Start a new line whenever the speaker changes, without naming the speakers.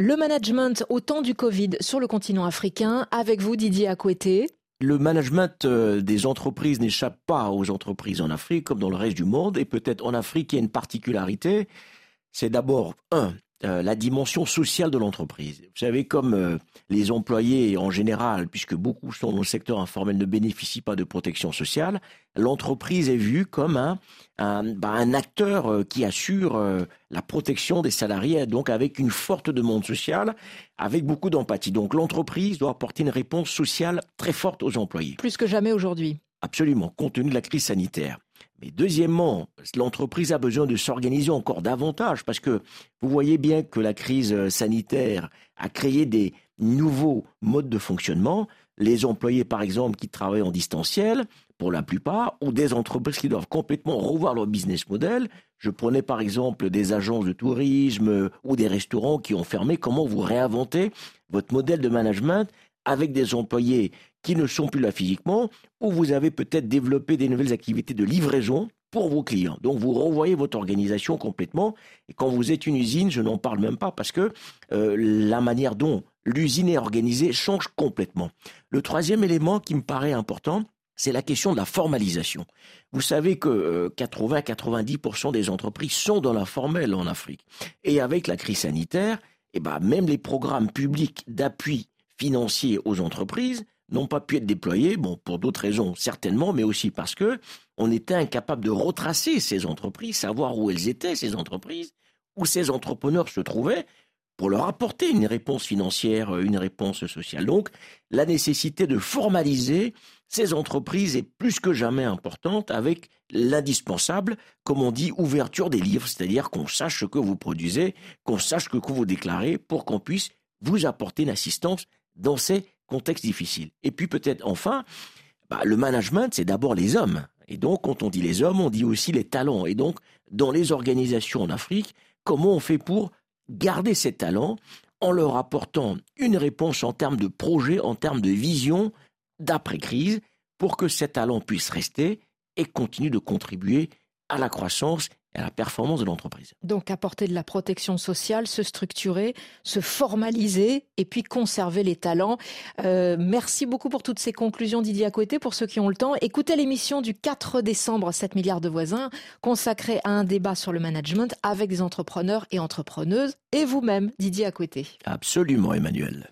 Le management au temps du Covid sur le continent africain, avec vous Didier Akoueté.
Le management euh, des entreprises n'échappe pas aux entreprises en Afrique comme dans le reste du monde. Et peut-être en Afrique, il y a une particularité. C'est d'abord, un, euh, la dimension sociale de l'entreprise. Vous savez, comme euh, les employés en général, puisque beaucoup sont dans le secteur informel, ne bénéficient pas de protection sociale, l'entreprise est vue comme un, un, bah, un acteur euh, qui assure la protection des salariés, donc avec une forte demande sociale, avec beaucoup d'empathie. Donc l'entreprise doit apporter une réponse sociale très forte aux employés.
Plus que jamais aujourd'hui.
Absolument, compte tenu de la crise sanitaire. Deuxièmement, l'entreprise a besoin de s'organiser encore davantage parce que vous voyez bien que la crise euh, sanitaire a créé des nouveaux modes de fonctionnement. Les employés, par exemple, qui travaillent en distanciel, pour la plupart, ou des entreprises qui doivent complètement revoir leur business model. Je prenais par exemple des agences de tourisme euh, ou des restaurants qui ont fermé. Comment vous réinventez votre modèle de management avec des employés qui ne sont plus là physiquement, ou vous avez peut-être développé des nouvelles activités de livraison pour vos clients. Donc vous renvoyez votre organisation complètement. Et quand vous êtes une usine, je n'en parle même pas parce que euh, la manière dont l'usine est organisée change complètement. Le troisième élément qui me paraît important, c'est la question de la formalisation. Vous savez que 80-90% euh, des entreprises sont dans l'informel en Afrique. Et avec la crise sanitaire, eh ben, même les programmes publics d'appui financiers aux entreprises n'ont pas pu être déployés, bon, pour d'autres raisons certainement, mais aussi parce que on était incapable de retracer ces entreprises, savoir où elles étaient, ces entreprises, où ces entrepreneurs se trouvaient, pour leur apporter une réponse financière, une réponse sociale. Donc, la nécessité de formaliser ces entreprises est plus que jamais importante avec l'indispensable, comme on dit, ouverture des livres, c'est-à-dire qu'on sache ce que vous produisez, qu'on sache ce que vous déclarez pour qu'on puisse vous apporter une assistance dans ces contextes difficiles. Et puis peut-être enfin, bah, le management, c'est d'abord les hommes. Et donc, quand on dit les hommes, on dit aussi les talents. Et donc, dans les organisations en Afrique, comment on fait pour garder ces talents en leur apportant une réponse en termes de projet, en termes de vision d'après-crise, pour que ces talents puissent rester et continuent de contribuer à la croissance à la performance de l'entreprise.
Donc apporter de la protection sociale, se structurer, se formaliser et puis conserver les talents. Euh, merci beaucoup pour toutes ces conclusions Didier Acoueté. Pour ceux qui ont le temps, écoutez l'émission du 4 décembre 7 milliards de voisins consacrée à un débat sur le management avec des entrepreneurs et entrepreneuses et vous-même Didier Acoueté.
Absolument Emmanuel.